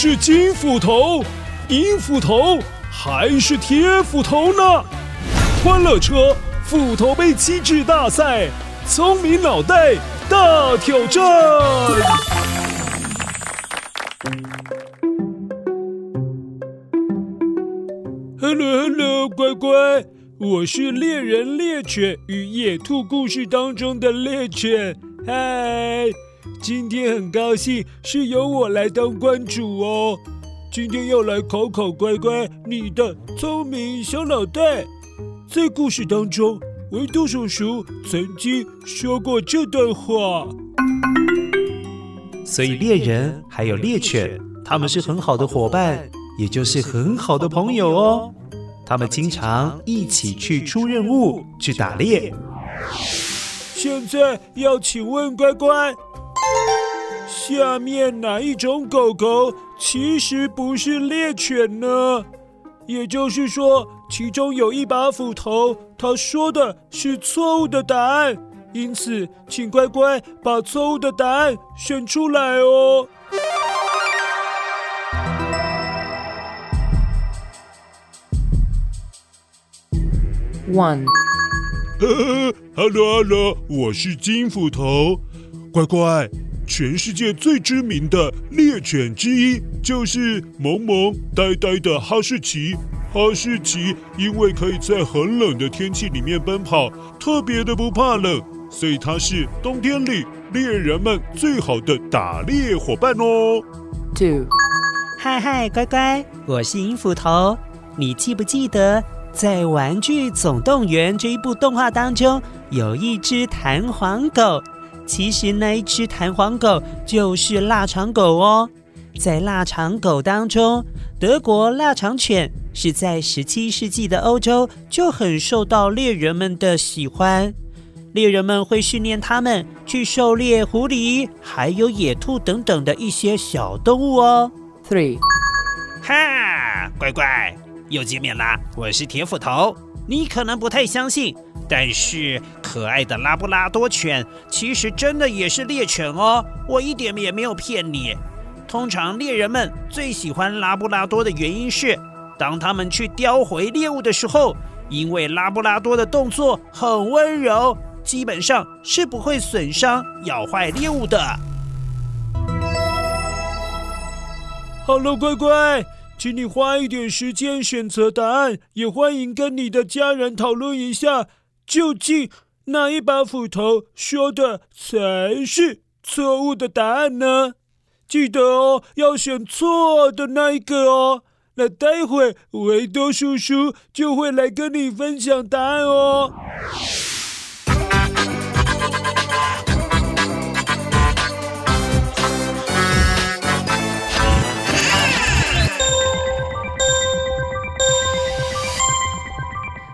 是金斧头、银斧头还是铁斧头呢？欢乐车斧头杯机智大赛，聪明脑袋大挑战。Hello，Hello，乖乖，我是猎人猎犬与野兔故事当中的猎犬。嗨。今天很高兴是由我来当关主哦。今天要来考考乖乖你的聪明小脑袋。在故事当中，维多叔叔曾经说过这段话。所以猎人还有猎犬，他们是很好的伙伴，也就是很好的朋友哦。他们经常一起去出任务，去打猎。现在要请问乖乖。下面哪一种狗狗其实不是猎犬呢？也就是说，其中有一把斧头，他说的是错误的答案。因此，请乖乖把错误的答案选出来哦。One。呵 呵，Hello，Hello，我是金斧头，乖乖。全世界最知名的猎犬之一就是萌萌呆呆的哈士奇。哈士奇因为可以在很冷的天气里面奔跑，特别的不怕冷，所以它是冬天里猎人们最好的打猎伙伴哦。Two，嗨嗨，乖乖，我是银斧头。你记不记得在《玩具总动员》这一部动画当中，有一只弹簧狗？其实那一只弹簧狗就是腊肠狗哦。在腊肠狗当中，德国腊肠犬是在十七世纪的欧洲就很受到猎人们的喜欢。猎人们会训练它们去狩猎狐狸、还有野兔等等的一些小动物哦。Three，哈，乖乖，又见面啦！我是铁斧头，你可能不太相信。但是可爱的拉布拉多犬其实真的也是猎犬哦，我一点也没有骗你。通常猎人们最喜欢拉布拉多的原因是，当他们去叼回猎物的时候，因为拉布拉多的动作很温柔，基本上是不会损伤、咬坏猎物的。好了，乖乖，请你花一点时间选择答案，也欢迎跟你的家人讨论一下。究竟哪一把斧头说的才是错误的答案呢？记得哦，要选错的那一个哦。那待会维多叔叔就会来跟你分享答案哦。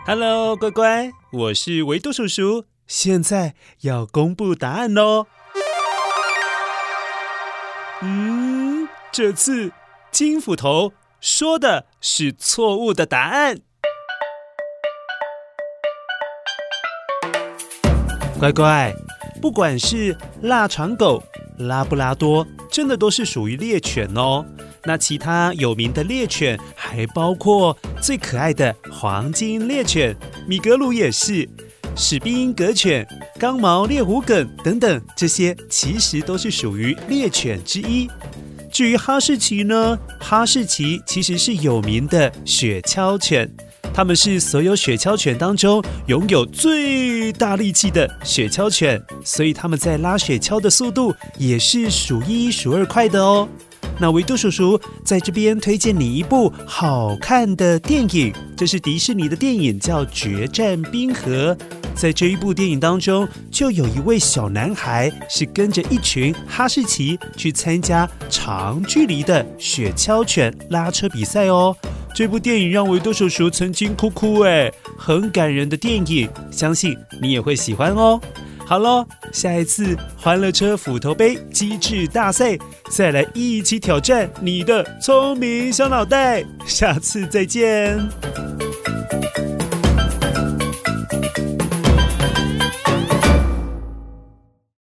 Hello，乖乖，我是维多叔叔，现在要公布答案喽。嗯，这次金斧头说的是错误的答案。乖乖，不管是腊肠狗、拉布拉多，真的都是属于猎犬哦。那其他有名的猎犬还包括最可爱的黄金猎犬，米格鲁也是，史宾格犬、刚毛猎狐梗等等，这些其实都是属于猎犬之一。至于哈士奇呢，哈士奇其实是有名的雪橇犬，它们是所有雪橇犬当中拥有最大力气的雪橇犬，所以它们在拉雪橇的速度也是数一数二快的哦。那维多叔叔在这边推荐你一部好看的电影，这是迪士尼的电影，叫《决战冰河》。在这一部电影当中，就有一位小男孩是跟着一群哈士奇去参加长距离的雪橇犬拉车比赛哦。这部电影让维多叔叔曾经哭哭哎，很感人的电影，相信你也会喜欢哦。好喽，下一次欢乐车斧头杯机智大赛，再来一起挑战你的聪明小脑袋。下次再见。